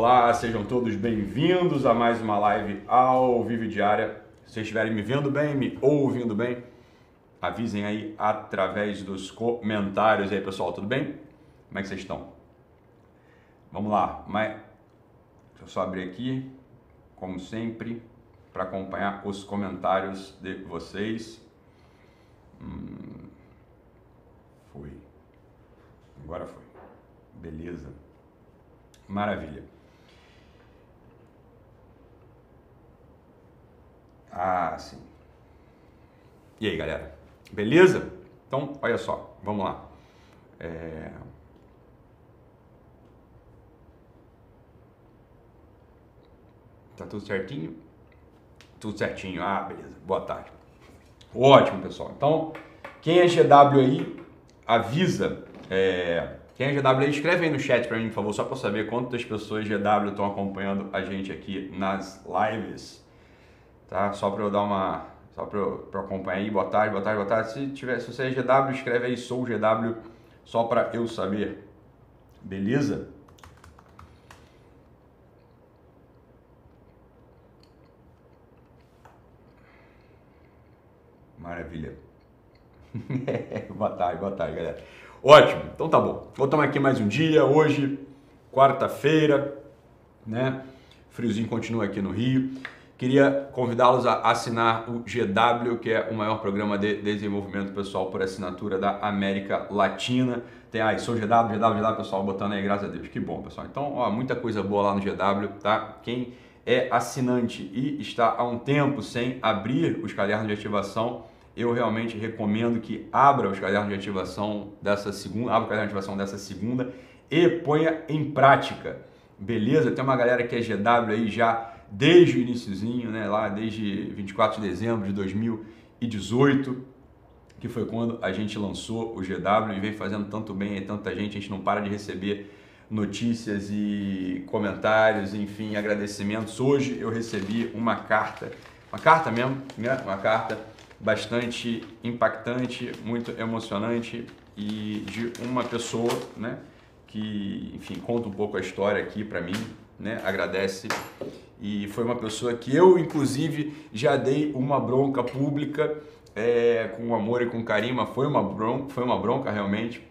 Olá, sejam todos bem-vindos a mais uma live ao vivo diária. Se vocês estiverem me vendo bem, me ouvindo bem, avisem aí através dos comentários aí, pessoal, tudo bem? Como é que vocês estão? Vamos lá, mas deixa eu só abrir aqui, como sempre, para acompanhar os comentários de vocês. Hum, foi. Agora foi. Beleza. Maravilha. Ah, sim. E aí, galera? Beleza? Então, olha só, vamos lá. É... Tá tudo certinho? Tudo certinho. Ah, beleza. Boa tarde. Ótimo, pessoal. Então, quem é GW aí, avisa. É... Quem é GW aí, escreve aí no chat para mim, por favor, só para saber quantas pessoas GW estão acompanhando a gente aqui nas lives tá? Só para eu dar uma, só para eu, acompanhar aí, boa tarde, boa tarde, boa tarde. Se tiver, se você é GW, escreve aí sou GW, só para eu saber, beleza? Maravilha. boa tarde, boa tarde, galera. Ótimo, então tá bom. Vou tomar aqui mais um dia, hoje, quarta-feira, né? Friozinho continua aqui no Rio. Queria convidá-los a assinar o GW, que é o maior programa de desenvolvimento pessoal por assinatura da América Latina. Tem aí, sou GW, GW, GW, pessoal, botando aí, graças a Deus. Que bom, pessoal. Então, ó, muita coisa boa lá no GW, tá? Quem é assinante e está há um tempo sem abrir os cadernos de ativação, eu realmente recomendo que abra os cadernos de ativação dessa segunda, abra o caderno de ativação dessa segunda e ponha em prática. Beleza? Tem uma galera que é GW aí já desde o iníciozinho, né, lá desde 24 de dezembro de 2018, que foi quando a gente lançou o GW e vem fazendo tanto bem tanta gente, a gente não para de receber notícias e comentários, enfim, agradecimentos. Hoje eu recebi uma carta, uma carta mesmo, né, uma carta bastante impactante, muito emocionante e de uma pessoa, né, que, enfim, conta um pouco a história aqui para mim, né, agradece e foi uma pessoa que eu, inclusive, já dei uma bronca pública é, com amor e com carinho, mas foi uma bronca, foi uma bronca realmente.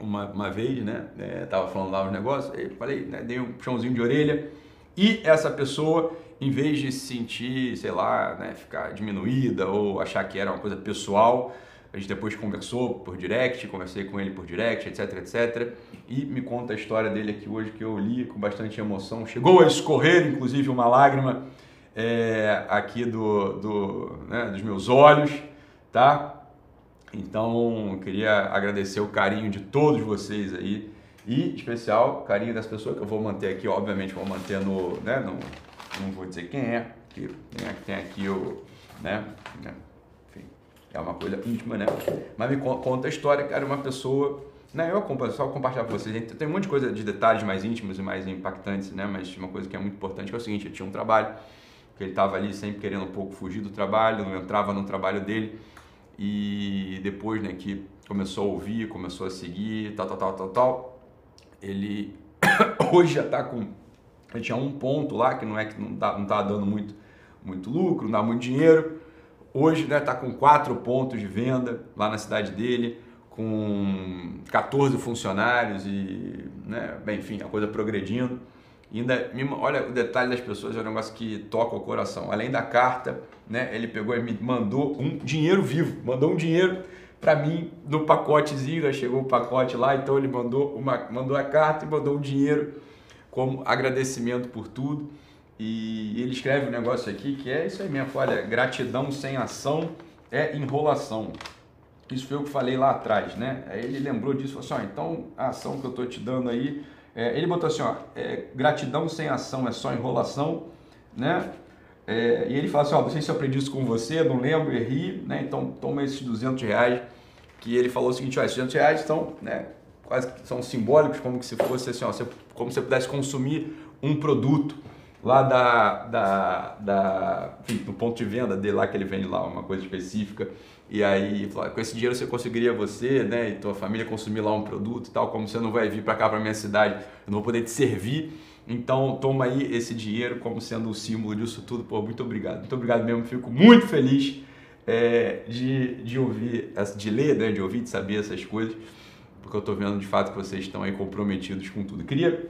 Uma, uma vez, né? É, tava falando lá os negócios, aí falei, né, dei um puxãozinho de orelha. E essa pessoa, em vez de se sentir, sei lá, né, ficar diminuída ou achar que era uma coisa pessoal, a gente depois conversou por direct, conversei com ele por direct, etc, etc. E me conta a história dele aqui hoje que eu li com bastante emoção. Chegou a escorrer, inclusive, uma lágrima é, aqui do, do né, dos meus olhos, tá? Então, queria agradecer o carinho de todos vocês aí e, especial, carinho das pessoas que eu vou manter aqui, obviamente, vou manter no, né, no, não vou dizer quem é, que é tem aqui o, né, né é uma coisa íntima, né? Mas me conta a história, cara, uma pessoa. Né, eu acompanho, só compartilhar com vocês. Tem um monte de coisa de detalhes mais íntimos e mais impactantes, né? Mas uma coisa que é muito importante que é o seguinte: eu tinha um trabalho, que ele estava ali sempre querendo um pouco fugir do trabalho, não entrava no trabalho dele. E depois, né, que começou a ouvir, começou a seguir, tal, tal, tal, tal, tal, ele hoje já está com. Ele tinha um ponto lá que não é que não tá, não tá dando muito, muito lucro, não dá muito dinheiro Hoje está né, com quatro pontos de venda lá na cidade dele, com 14 funcionários e, né, bem, enfim, a coisa progredindo. E ainda, olha o detalhe das pessoas, é um negócio que toca o coração. Além da carta, né, ele pegou e me mandou um dinheiro vivo, mandou um dinheiro para mim no pacotezinho, né, chegou o pacote lá, então ele mandou, uma, mandou a carta e mandou um dinheiro como agradecimento por tudo. E ele escreve um negócio aqui que é isso aí mesmo, olha, gratidão sem ação é enrolação. Isso foi o que falei lá atrás, né? Aí ele lembrou disso, falou assim, ó, então a ação que eu estou te dando aí, é, ele botou assim, ó, é, gratidão sem ação é só enrolação, né? É, e ele fala assim, ó, não sei se eu aprendi isso com você, não lembro, errei, né? Então toma esses 200 reais, que ele falou o seguinte, ó, esses 200 reais estão, né, quase são simbólicos, como se fosse assim, ó, como se você pudesse consumir um produto, lá da, da, da enfim, do ponto de venda dele lá que ele vende lá uma coisa específica. E aí falou, com esse dinheiro você conseguiria você né e tua família consumir lá um produto e tal como você não vai vir para cá para minha cidade eu não vou poder te servir. Então toma aí esse dinheiro como sendo o símbolo disso tudo. Pô muito obrigado. Muito obrigado mesmo. Fico muito feliz é, de, de ouvir de ler né de ouvir de saber essas coisas porque eu estou vendo de fato que vocês estão aí comprometidos com tudo. Queria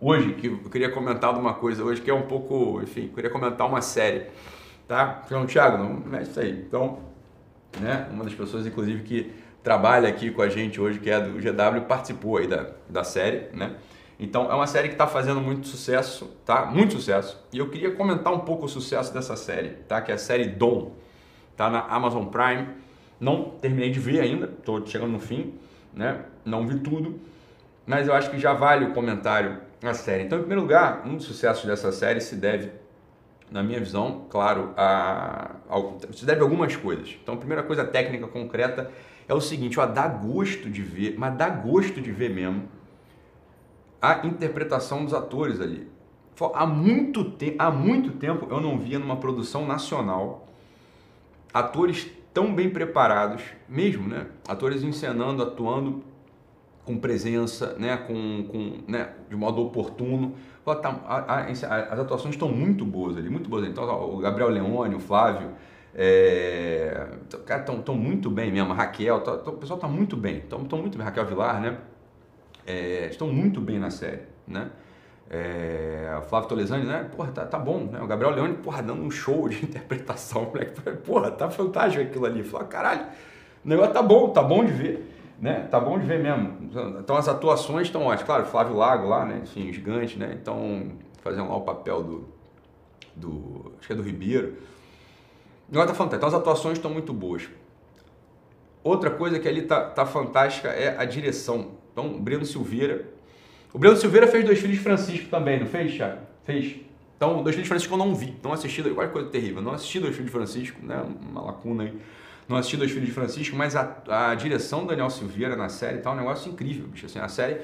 hoje, que eu queria comentar uma coisa hoje que é um pouco, enfim, queria comentar uma série, tá? Então, Thiago, não é isso aí. Então, né, uma das pessoas, inclusive, que trabalha aqui com a gente hoje, que é do GW, participou aí da, da série, né? Então, é uma série que está fazendo muito sucesso, tá? Muito sucesso. E eu queria comentar um pouco o sucesso dessa série, tá? Que é a série Dom, tá na Amazon Prime. Não terminei de ver ainda, estou chegando no fim, né? Não vi tudo, mas eu acho que já vale o comentário a série. Então, em primeiro lugar, um dos sucessos dessa série se deve, na minha visão, claro, a, a, se deve a algumas coisas. Então, a primeira coisa técnica concreta é o seguinte, ó, dá gosto de ver, mas dá gosto de ver mesmo a interpretação dos atores ali. Há muito, te há muito tempo eu não via numa produção nacional atores tão bem preparados, mesmo, né? Atores encenando, atuando com presença, né, com, com, né, de modo oportuno. Tá, as atuações estão muito boas ali, muito boas. Então, o Gabriel Leone, o Flávio, é, cara, estão muito bem mesmo. A Raquel, tá, tá, o pessoal está muito bem, estão muito bem. Raquel Vilar, né? É, estão muito bem na série, né? É, o Flávio Tolesani, né? Porra, tá, tá bom, né? O Gabriel Leone, porra, dando um show de interpretação, moleque. Porra, tá fantástico aquilo ali. Falei, caralho, o negócio tá bom, tá bom de ver né? Tá bom de ver mesmo. Então as atuações estão ótimas. Claro, Flávio Lago lá, né? Enfim, gigante, né? Então, fazendo lá o papel do. do acho que é do Ribeiro. Não tá fantástico. Então as atuações estão muito boas. Outra coisa que ali tá, tá fantástica é a direção. Então, Breno Silveira. O Breno Silveira fez Dois Filhos de Francisco também, não fez, Thiago? Fez. Então, Dois Filhos de Francisco eu não vi. Não assisti, olha coisa terrível. Não assisti Dois Filhos de Francisco, né? Uma lacuna aí não assisti Dois Filhos de Francisco, mas a, a direção do Daniel Silveira na série tá um negócio incrível, bicho. Assim, a série,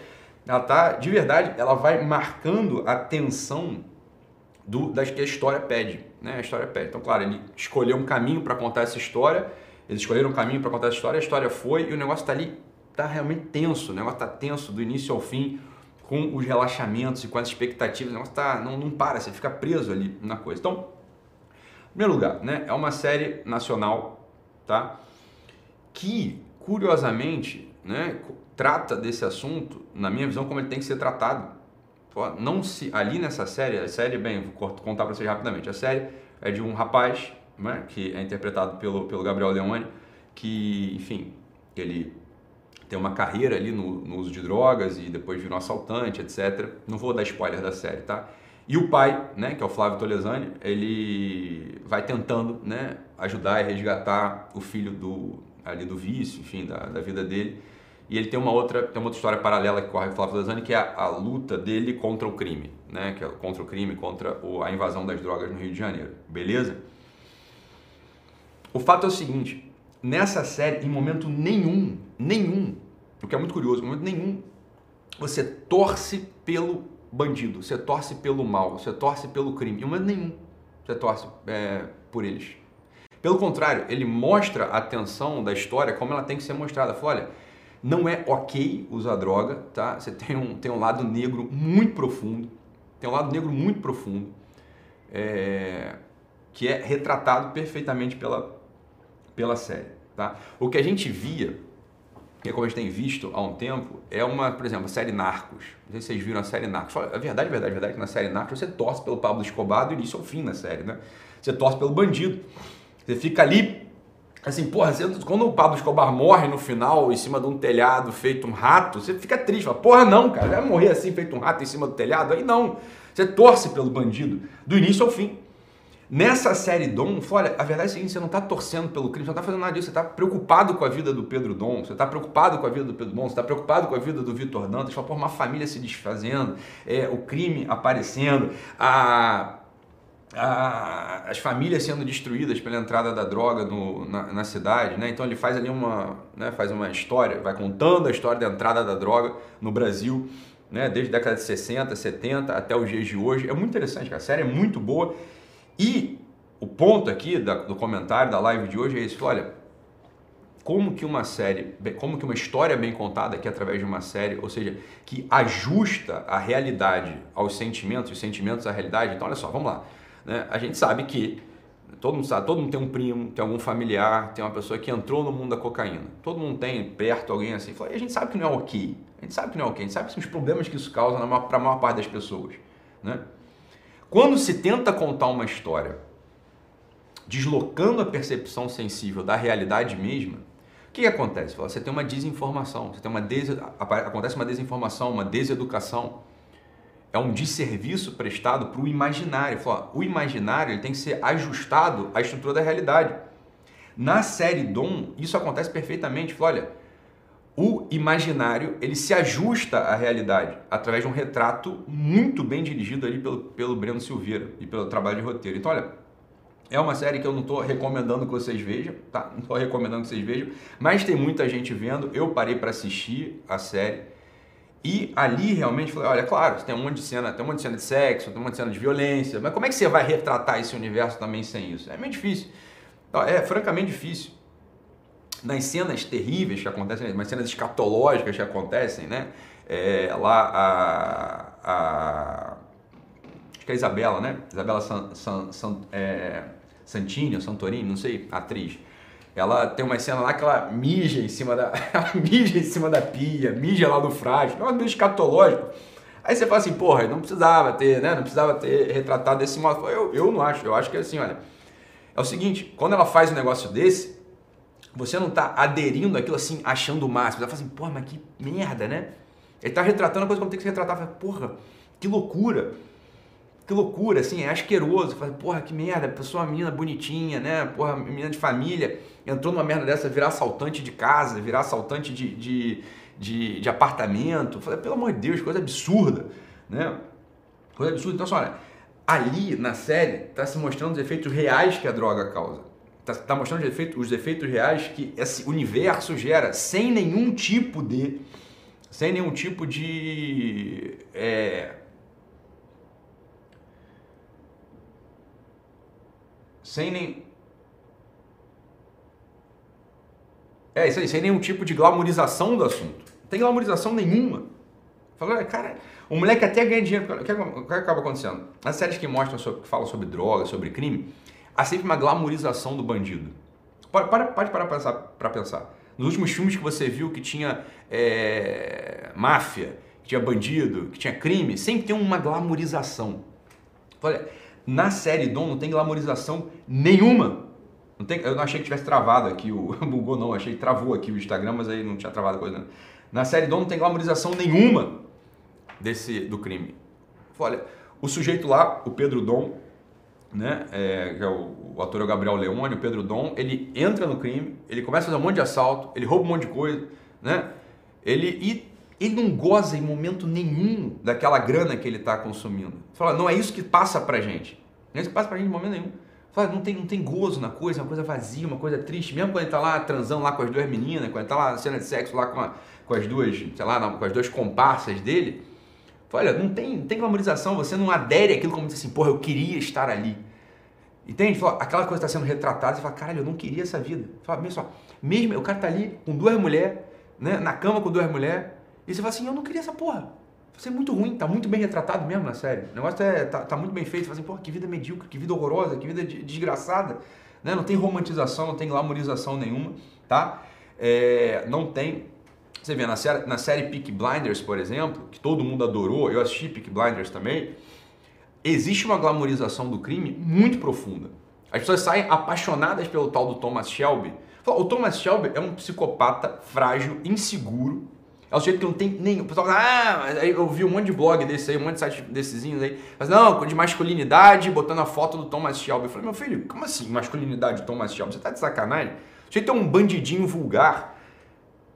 ela tá, de verdade, ela vai marcando a tensão do, das que a história pede, né? A história pede. Então, claro, ele escolheu um caminho para contar essa história, eles escolheram um caminho para contar essa história, a história foi e o negócio tá ali, tá realmente tenso, o negócio tá tenso do início ao fim, com os relaxamentos e com as expectativas, o negócio tá, não, não para, você fica preso ali na coisa. Então, em primeiro lugar, né, é uma série nacional tá? Que, curiosamente, né, trata desse assunto, na minha visão, como ele tem que ser tratado. Não se ali nessa série, a série, bem, vou contar para vocês rapidamente. A série é de um rapaz, né, que é interpretado pelo, pelo Gabriel Leone, que, enfim, ele tem uma carreira ali no, no uso de drogas e depois vira um assaltante, etc. Não vou dar spoiler da série, tá? E o pai, né, que é o Flávio Tolesani, ele vai tentando, né, ajudar e resgatar o filho do ali do vício, enfim, da, da vida dele. E ele tem uma outra, tem uma outra história paralela que corre com o Flávio Tolesani, que é a, a, luta dele contra o crime, né, que é contra o crime, contra o, a invasão das drogas no Rio de Janeiro. Beleza? O fato é o seguinte, nessa série, em momento nenhum, nenhum, o que é muito curioso, em momento nenhum, você torce pelo bandido, você torce pelo mal, você torce pelo crime. Em momento nenhum você torce é, por eles. Pelo contrário, ele mostra a tensão da história como ela tem que ser mostrada. Fala, olha, não é ok usar droga, tá? Você tem um, tem um lado negro muito profundo, tem um lado negro muito profundo, é, que é retratado perfeitamente pela, pela série, tá? O que a gente via que é como a gente tem visto há um tempo, é uma, por exemplo, a série Narcos. Não sei se vocês viram a série Narcos. A verdade, a verdade, a verdade é que na série Narcos você torce pelo Pablo Escobar do início ao fim na série, né? Você torce pelo bandido. Você fica ali, assim, porra, você, quando o Pablo Escobar morre no final, em cima de um telhado feito um rato, você fica triste. Fala, porra, não, cara, vai morrer assim, feito um rato em cima do telhado? Aí não. Você torce pelo bandido do início ao fim. Nessa série Dom, olha, a verdade é a seguinte, você não está torcendo pelo crime, você não está fazendo nada disso, você está preocupado com a vida do Pedro Dom, você está preocupado com a vida do Pedro Dom, você está preocupado com a vida do Vitor Dantas, fala, uma família se desfazendo, é, o crime aparecendo, a, a, as famílias sendo destruídas pela entrada da droga no, na, na, cidade, né? Então ele faz ali uma, né, faz uma história, vai contando a história da entrada da droga no Brasil, né? Desde a década de 60, 70 até os dias de hoje. É muito interessante, a série é muito boa. E o ponto aqui da, do comentário da live de hoje é esse, olha, como que uma série, como que uma história bem contada aqui através de uma série, ou seja, que ajusta a realidade aos sentimentos, os sentimentos à realidade. Então, olha só, vamos lá. Né? A gente sabe que todo mundo sabe, todo mundo tem um primo, tem algum familiar, tem uma pessoa que entrou no mundo da cocaína. Todo mundo tem perto alguém assim. A gente sabe que não é ok. A gente sabe que não é ok. A gente sabe que são os problemas que isso causa para a maior parte das pessoas. Né? Quando se tenta contar uma história deslocando a percepção sensível da realidade mesma, o que, que acontece? Você tem uma desinformação, você tem uma des... acontece uma desinformação, uma deseducação é um desserviço prestado para o imaginário. O imaginário ele tem que ser ajustado à estrutura da realidade. Na série Dom, isso acontece perfeitamente. olha, o imaginário ele se ajusta à realidade através de um retrato muito bem dirigido ali pelo, pelo Breno Silveira e pelo trabalho de roteiro. Então, olha, é uma série que eu não estou recomendando que vocês vejam, tá? Não estou recomendando que vocês vejam, mas tem muita gente vendo. Eu parei para assistir a série e ali realmente falei, olha, claro, tem um monte de cena, tem um monte de cena de sexo, tem um monte de cena de violência, mas como é que você vai retratar esse universo também sem isso? É meio difícil. É francamente difícil. Nas cenas terríveis que acontecem, nas cenas escatológicas que acontecem, né? É, lá a, a, Acho que é a Isabela, né? Isabela San, San, San, é, Santini Santorini, não sei, atriz ela tem uma cena lá que ela mija em cima da. ela mija em cima da pia, mija lá no frasco, é um escatológico. Aí você fala assim, porra, não precisava ter, né? Não precisava ter retratado desse modo. Eu, eu não acho, eu acho que é assim, olha. É o seguinte, quando ela faz um negócio desse, você não tá aderindo àquilo assim, achando o máximo. Você fala assim, porra, mas que merda, né? Ele tá retratando a coisa como tem que se retratar. Porra, que loucura que loucura, assim, é asqueroso. Fala, porra, que merda, pessoa, uma menina bonitinha, né? Porra, menina de família, entrou numa merda dessa, virar assaltante de casa, virar assaltante de, de, de, de apartamento. Falei, pelo amor de Deus, coisa absurda, né? Coisa absurda. Então, assim, olha, ali na série está se mostrando os efeitos reais que a droga causa. Está tá mostrando os efeitos, os efeitos reais que esse universo gera, sem nenhum tipo de. Sem nenhum tipo de. É, sem nem. É isso aí, sem nenhum tipo de glamorização do assunto. Não tem glamorização nenhuma. Fala, cara, o moleque até ganha dinheiro. O que, o que acaba acontecendo? Nas séries que mostram, sobre, que falam sobre droga, sobre crime, há sempre uma glamorização do bandido. Pode, pode parar para pensar, para pensar. Nos últimos filmes que você viu que tinha é, máfia, que tinha bandido, que tinha crime, sempre tem uma glamorização. Olha, na série Dom não tem glamorização nenhuma. Não tem, eu não achei que tivesse travado aqui o bugou não, achei que travou aqui o Instagram, mas aí não tinha travado coisa. Não. Na série Dom não tem glamorização nenhuma desse do crime. Olha, o sujeito lá, o Pedro Dom, né, é, que é o, o ator é o Gabriel Leone, o Pedro Dom, ele entra no crime, ele começa a fazer um monte de assalto, ele rouba um monte de coisa, né? Ele e ele não goza em momento nenhum daquela grana que ele está consumindo. Fala, não é isso que passa pra gente. Não é isso que passa pra gente em momento nenhum. Fala, não tem, não tem gozo na coisa, é uma coisa vazia, uma coisa triste. Mesmo quando ele tá lá transando lá com as duas meninas, quando ele tá lá na cena de sexo lá com, a, com as duas, sei lá, com as duas comparsas dele. Fala, olha, não tem, não tem glamorização, você não adere àquilo como diz assim, porra, eu queria estar ali. Entende? Fala, aquela coisa está sendo retratada, você fala, caralho, eu não queria essa vida. Fala, mesmo, mesmo o cara tá ali com duas mulheres, né, na cama com duas mulheres, e você fala assim, eu não queria essa porra. Você é muito ruim, tá muito bem retratado mesmo na série. O negócio é, tá, tá muito bem feito. Você fala assim, porra, que vida medíocre, que vida horrorosa, que vida desgraçada. Né? Não tem romantização, não tem glamorização nenhuma, tá? É, não tem... Você vê, na série, na série Peak Blinders, por exemplo, que todo mundo adorou, eu assisti Peak Blinders também, existe uma glamorização do crime muito profunda. As pessoas saem apaixonadas pelo tal do Thomas Shelby. O Thomas Shelby é um psicopata frágil, inseguro, é o jeito que não tem nenhum. O pessoal fala, ah, eu vi um monte de blog desse aí, um monte de site desses aí. Mas não, de masculinidade, botando a foto do Thomas Shelby. Eu falei, meu filho, como assim masculinidade Thomas Shelby? Você tá de sacanagem? O jeito é um bandidinho vulgar.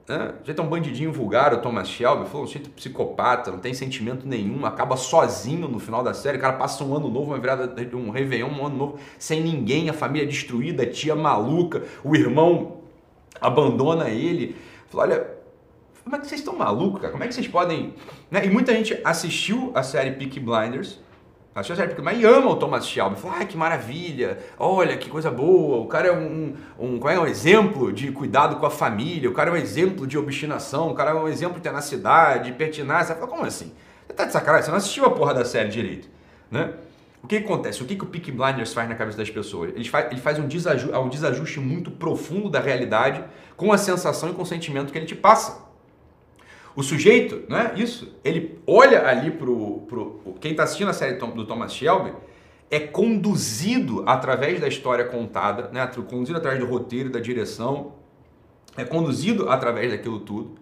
né? O sujeito é um bandidinho vulgar, o Thomas Shelby, falou, um sujeito psicopata, não tem sentimento nenhum, acaba sozinho no final da série, o cara passa um ano novo, uma virada, um Réveillon, um ano novo, sem ninguém, a família destruída, a tia maluca, o irmão abandona ele. Falou, olha, como é que vocês estão malucos, cara? Como é que vocês podem... Né? E muita gente assistiu a série Peaky Blinders, Achou certo, mas ama o Thomas Shelby. Fala, ah, que maravilha, olha que coisa boa. O cara é um, um, um, é um exemplo de cuidado com a família, o cara é um exemplo de obstinação, o cara é um exemplo de tenacidade, de pertinência. Fala, como assim? Você tá de sacanagem? Você não assistiu a porra da série direito, né? O que, que acontece? O que, que o Peak Blinders faz na cabeça das pessoas? Ele faz, ele faz um, desajuste, um desajuste muito profundo da realidade com a sensação e com o sentimento que ele te passa. O sujeito, não é isso? Ele olha ali pro, pro quem está assistindo a série do Thomas Shelby é conduzido através da história contada, né? Conduzido através do roteiro, da direção, é conduzido através daquilo tudo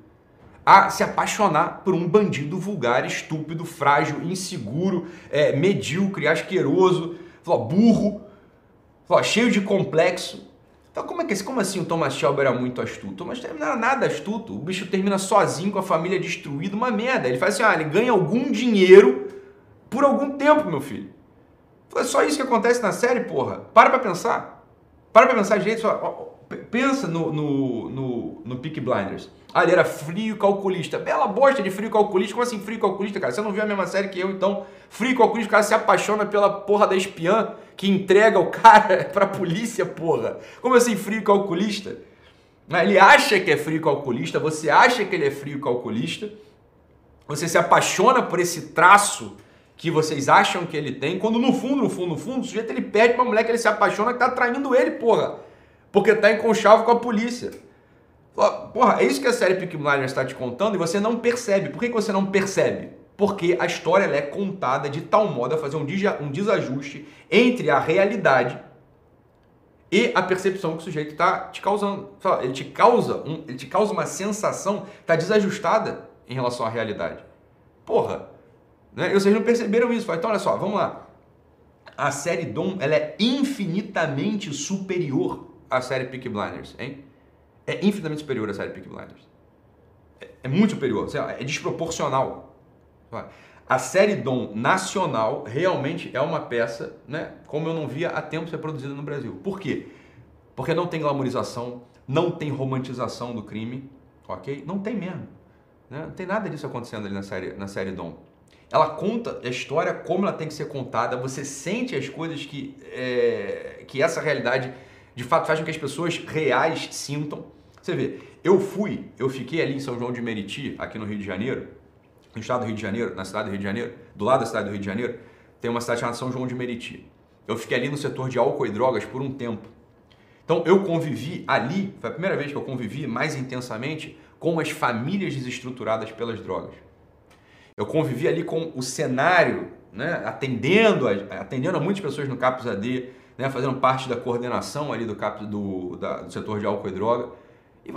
a se apaixonar por um bandido vulgar, estúpido, frágil, inseguro, é, medíocre, asqueroso, burro, cheio de complexo, então, como, é que, como assim o Thomas Shelby era muito astuto? Thomas Shelby não era nada astuto. O bicho termina sozinho com a família destruída, uma merda. Ele faz assim, ah, ele ganha algum dinheiro por algum tempo, meu filho. É só isso que acontece na série, porra. Para pra pensar. Para pra pensar direito. Só, pensa no, no, no, no Peak Blinders. Ah, ele era frio calculista. Bela bosta de frio calculista. Como assim frio calculista, cara? Você não viu a mesma série que eu, então. Frio calculista, o cara se apaixona pela porra da espiã que entrega o cara pra polícia, porra. Como assim frio calculista? Ele acha que é frio calculista, você acha que ele é frio calculista, você se apaixona por esse traço que vocês acham que ele tem, quando no fundo, no fundo, no fundo, o sujeito ele pede pra mulher que ele se apaixona que tá traindo ele, porra. Porque tá em conchavo com a polícia. Porra, é isso que a série Peaky Blinders está te contando e você não percebe. Por que, que você não percebe? Porque a história é contada de tal modo a fazer um, um desajuste entre a realidade e a percepção que o sujeito está te causando. Ele te causa, um, ele te causa uma sensação está desajustada em relação à realidade. Porra, né? Vocês não perceberam isso? Então olha só, vamos lá. A série Dom ela é infinitamente superior à série Peaky Blinders, hein? É infinitamente superior à série Peaky Blinders. É, é muito superior, é desproporcional a série Dom nacional realmente é uma peça, né, como eu não via há tempo ser produzida no Brasil. Por quê? Porque não tem glamorização, não tem romantização do crime, ok? Não tem mesmo. Né? Não tem nada disso acontecendo ali na série, na série Dom. Ela conta a história como ela tem que ser contada, você sente as coisas que, é, que essa realidade de fato faz com que as pessoas reais sintam. Você vê, eu fui, eu fiquei ali em São João de Meriti, aqui no Rio de Janeiro, no estado do Rio de Janeiro, na cidade do Rio de Janeiro, do lado da cidade do Rio de Janeiro, tem uma cidade chamada São João de Meriti. Eu fiquei ali no setor de álcool e drogas por um tempo. Então eu convivi ali, foi a primeira vez que eu convivi mais intensamente com as famílias desestruturadas pelas drogas. Eu convivi ali com o cenário, né, atendendo, a, atendendo a muitas pessoas no CAPS AD, né, fazendo parte da coordenação ali do, CAPS, do, da, do setor de álcool e droga. E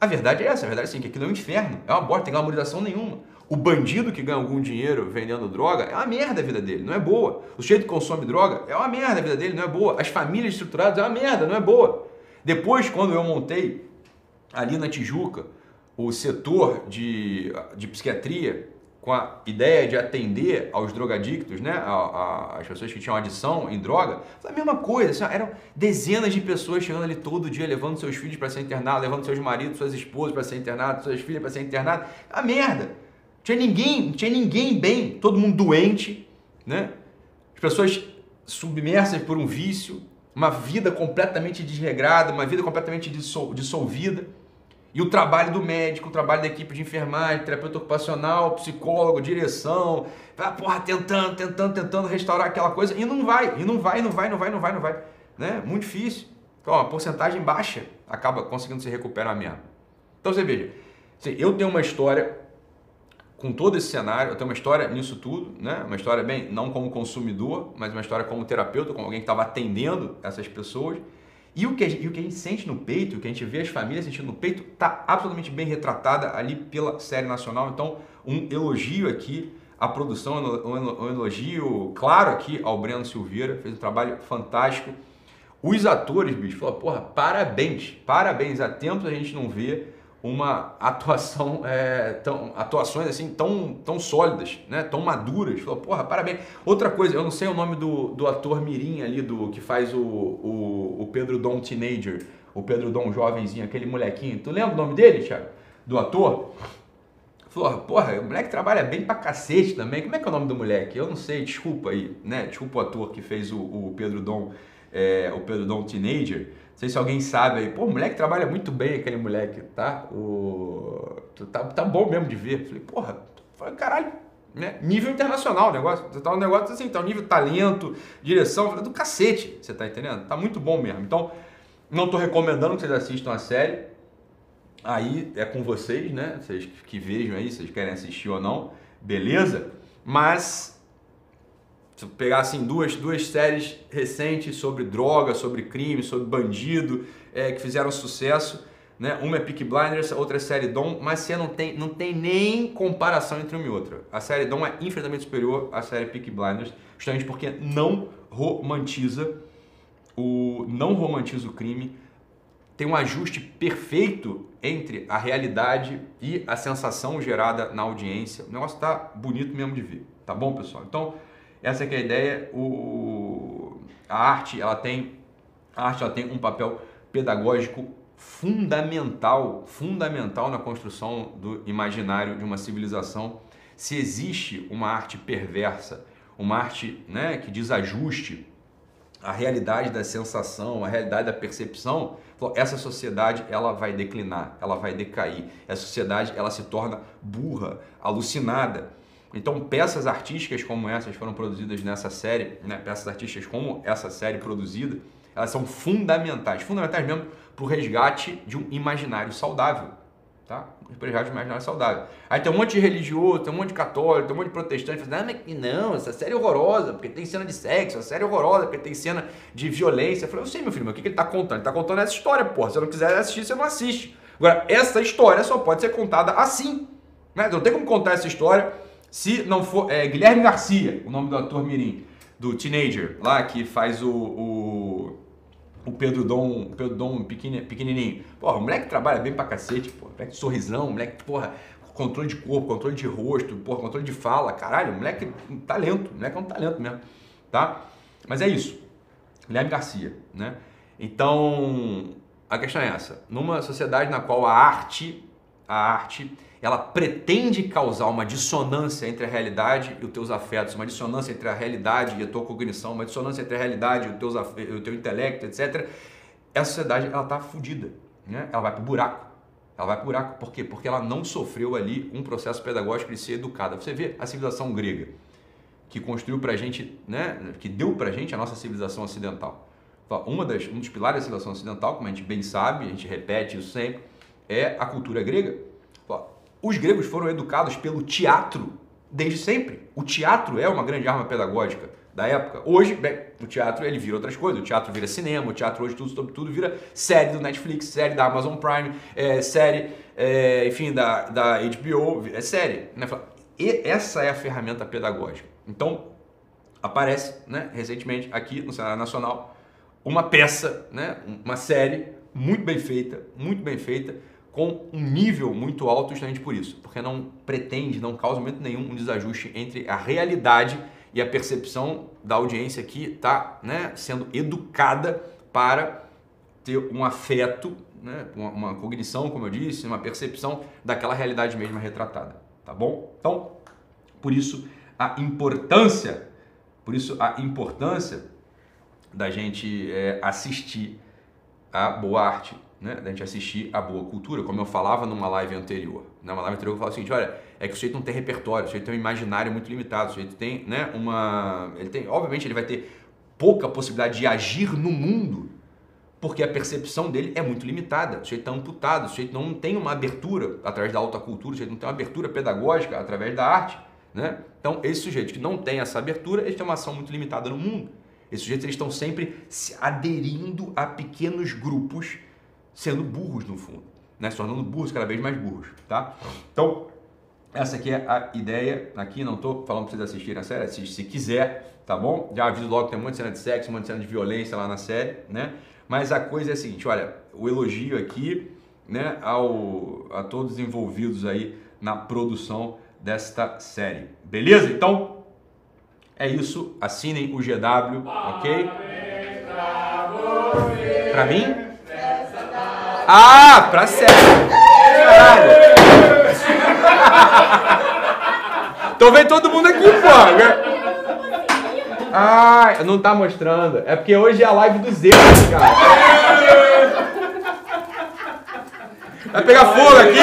a verdade é essa, a verdade é assim, que aquilo é um inferno, é uma bosta, tem glamorização nenhuma. O bandido que ganha algum dinheiro vendendo droga é uma merda a vida dele, não é boa. O sujeito que consome droga é uma merda a vida dele, não é boa. As famílias estruturadas é uma merda, não é boa. Depois, quando eu montei ali na Tijuca o setor de, de psiquiatria, com a ideia de atender aos drogadictos, né, as pessoas que tinham adição em droga, foi a mesma coisa. Assim, eram dezenas de pessoas chegando ali todo dia, levando seus filhos para ser internados, levando seus maridos, suas esposas para ser internados, suas filhas para ser internadas. A merda. Tinha ninguém, tinha ninguém bem, todo mundo doente, né? As pessoas submersas por um vício, uma vida completamente desregrada, uma vida completamente dissolvida. E o trabalho do médico, o trabalho da equipe de enfermagem, terapeuta ocupacional, psicólogo, direção, vai, porra, tentando, tentando, tentando restaurar aquela coisa e não vai, e não vai, não vai, não vai, não vai, não vai. Né? Muito difícil. Então, a porcentagem baixa acaba conseguindo se recuperar mesmo. Então você veja, eu tenho uma história com todo esse cenário, eu tenho uma história nisso tudo, né? Uma história bem, não como consumidor, mas uma história como terapeuta, como alguém que estava atendendo essas pessoas. E o, que e o que a gente sente no peito, o que a gente vê as famílias sentindo no peito, está absolutamente bem retratada ali pela série nacional. Então, um elogio aqui à produção, um elogio claro aqui ao Breno Silveira, fez um trabalho fantástico. Os atores, bicho, falou, porra, parabéns, parabéns. Há tempos a gente não vê uma atuação, é, tão, atuações assim tão, tão sólidas, né? tão maduras. Falou, porra, parabéns. Outra coisa, eu não sei o nome do, do ator Mirim ali, do que faz o, o, o Pedro Dom Teenager, o Pedro Dom jovenzinho, aquele molequinho. Tu lembra o nome dele, Thiago? Do ator? Falou, porra, o moleque trabalha bem pra cacete também. Como é que é o nome do moleque? Eu não sei, desculpa aí, né? Desculpa o ator que fez o, o Pedro Dom, é, o Pedro Dom Teenager. Não sei se alguém sabe aí. Pô, moleque trabalha muito bem, aquele moleque, tá? O... Tá, tá bom mesmo de ver. Falei, porra, falei, caralho, né? Nível internacional o negócio. Tá um negócio assim, tá um nível talento, direção, do cacete, você tá entendendo? Tá muito bom mesmo. Então, não tô recomendando que vocês assistam a série aí é com vocês, né? Vocês que vejam aí, vocês querem assistir ou não, beleza? Mas se pegar assim duas, duas séries recentes sobre droga, sobre crime, sobre bandido, é, que fizeram sucesso, né? Uma é Peak Blinders, outra é série Dom, mas você não tem, não tem nem comparação entre uma e outra. A série Dom é infinitamente superior à série Peak Blinders, justamente porque não romantiza o não romantiza o crime, tem um ajuste perfeito entre a realidade e a sensação gerada na audiência. O negócio está bonito mesmo de ver, tá bom, pessoal? Então, essa é a ideia. O, a arte, ela tem, a arte ela tem um papel pedagógico fundamental, fundamental na construção do imaginário de uma civilização. Se existe uma arte perversa, uma arte né, que desajuste a realidade da sensação, a realidade da percepção, essa sociedade ela vai declinar, ela vai decair. Essa sociedade ela se torna burra, alucinada. Então peças artísticas como essas foram produzidas nessa série, né? peças artísticas como essa série produzida, elas são fundamentais, fundamentais mesmo para o resgate de um imaginário saudável tá? Resgate imaginário saudável. Aí tem um monte de religioso, tem um monte de católico, tem um monte de protestante falando, ah, não, essa série é horrorosa, porque tem cena de sexo, essa série é horrorosa, porque tem cena de violência. Eu falei, eu sei, meu filho, mas o que, que ele tá contando? Ele tá contando essa história, porra. Se você não quiser assistir, você não assiste. Agora, essa história só pode ser contada assim. Né? Não tem como contar essa história se não for. É, Guilherme Garcia, o nome do ator Mirim, do Teenager, lá que faz o, o o Pedro Dom, Pedro Dom pequenininho. Porra, o moleque trabalha bem pra cacete, porra. Moleque sorrisão, moleque, porra, controle de corpo, controle de rosto, porra, controle de fala, caralho, moleque um talento, moleque é um talento mesmo, tá? Mas é isso. Guilherme Garcia, né? Então, a questão é essa. Numa sociedade na qual a arte, a arte ela pretende causar uma dissonância entre a realidade e os teus afetos, uma dissonância entre a realidade e a tua cognição, uma dissonância entre a realidade e o, teus, o teu intelecto, etc. Essa sociedade ela está fodida, né? ela vai para o buraco. Ela vai para o buraco. Por quê? Porque ela não sofreu ali um processo pedagógico de ser educada. Você vê a civilização grega, que construiu para a gente, né? que deu para a gente a nossa civilização ocidental. Uma das, um dos pilares da civilização ocidental, como a gente bem sabe, a gente repete isso sempre, é a cultura grega os gregos foram educados pelo teatro desde sempre. O teatro é uma grande arma pedagógica da época. Hoje, bem, o teatro ele vira outras coisas. O teatro vira cinema, o teatro hoje tudo sobre tudo vira série do Netflix, série da Amazon Prime, é, série, é, enfim, da, da HBO, é série. Né? E essa é a ferramenta pedagógica. Então, aparece né, recentemente aqui no cenário nacional uma peça, né, uma série muito bem feita, muito bem feita, com um nível muito alto justamente por isso, porque não pretende, não causa momento nenhum um desajuste entre a realidade e a percepção da audiência que está né, sendo educada para ter um afeto, né, uma, uma, cognição, como eu disse, uma percepção daquela realidade mesma retratada, tá bom? Então, por isso a importância, por isso a importância da gente é, assistir a boa arte, né, da gente assistir a boa cultura, como eu falava numa live anterior. Numa live anterior eu falava o seguinte, olha, é que o sujeito não tem repertório, o sujeito tem um imaginário muito limitado, o sujeito tem, né, uma... Ele tem, obviamente ele vai ter pouca possibilidade de agir no mundo, porque a percepção dele é muito limitada, o sujeito está amputado, o sujeito não tem uma abertura através da alta cultura, o sujeito não tem uma abertura pedagógica através da arte, né? Então, esse sujeito que não tem essa abertura, ele tem uma ação muito limitada no mundo. Esses sujeitos eles estão sempre se aderindo a pequenos grupos sendo burros no fundo, né? se tornando burros cada vez mais burros, tá? Então, essa aqui é a ideia aqui, não estou falando para vocês assistirem a série, assiste se quiser, tá bom? Já aviso logo que tem um monte de cena de sexo, um monte de cena de violência lá na série, né? Mas a coisa é a seguinte, olha, o elogio aqui né, ao, a todos envolvidos aí na produção desta série. Beleza? Então, é isso. Assinem o GW, ok? Pra mim? Ah, pra série. Caralho. Tô vendo todo mundo aqui, pô. Ah, não tá mostrando. É porque hoje é a live do Zeus, cara. Vai pegar fogo aqui?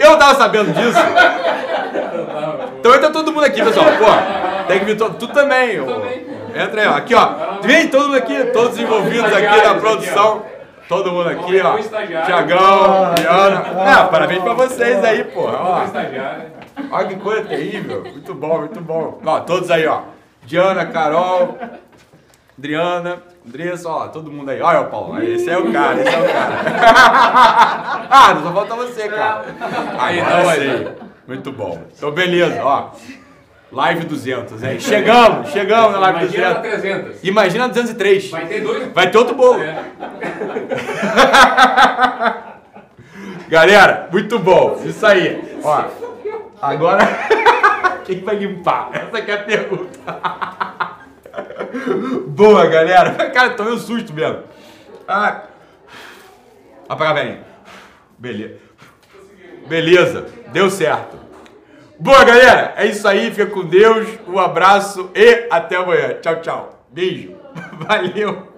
Eu tava sabendo disso. Então entra todo mundo aqui, pessoal. Pô, tem que vir todo. Tu também. Ô. Entra aí, ó. Aqui, ó. Vem todo mundo aqui, todos envolvidos aqui na produção. Todo mundo aqui, ó. Tiagão, Diana. Ah, parabéns pra vocês aí, pô. Ó. Olha que coisa terrível. Muito bom, muito bom. Ó, todos aí, ó. Diana, Carol, Adriana, Andressa, ó, todo mundo aí. Olha o Paulo, esse é o cara, esse é o cara. ah, não só falta você, cara. Aí, então aí. Muito bom. Então, beleza, ó. Live 200, hein? Chegamos, chegamos na live Imagina 200. 300. Imagina 203. Vai ter dois. Vai ter outro bolo. É. Galera, muito bom. Isso aí. Ó, agora quem vai limpar? Essa que é a pergunta. Boa, galera. Cara, tomei um susto mesmo. Ah. Apagar bem. Beleza. Beleza. Deu certo. Boa, galera. É isso aí. Fica com Deus. Um abraço e até amanhã. Tchau, tchau. Beijo. Valeu.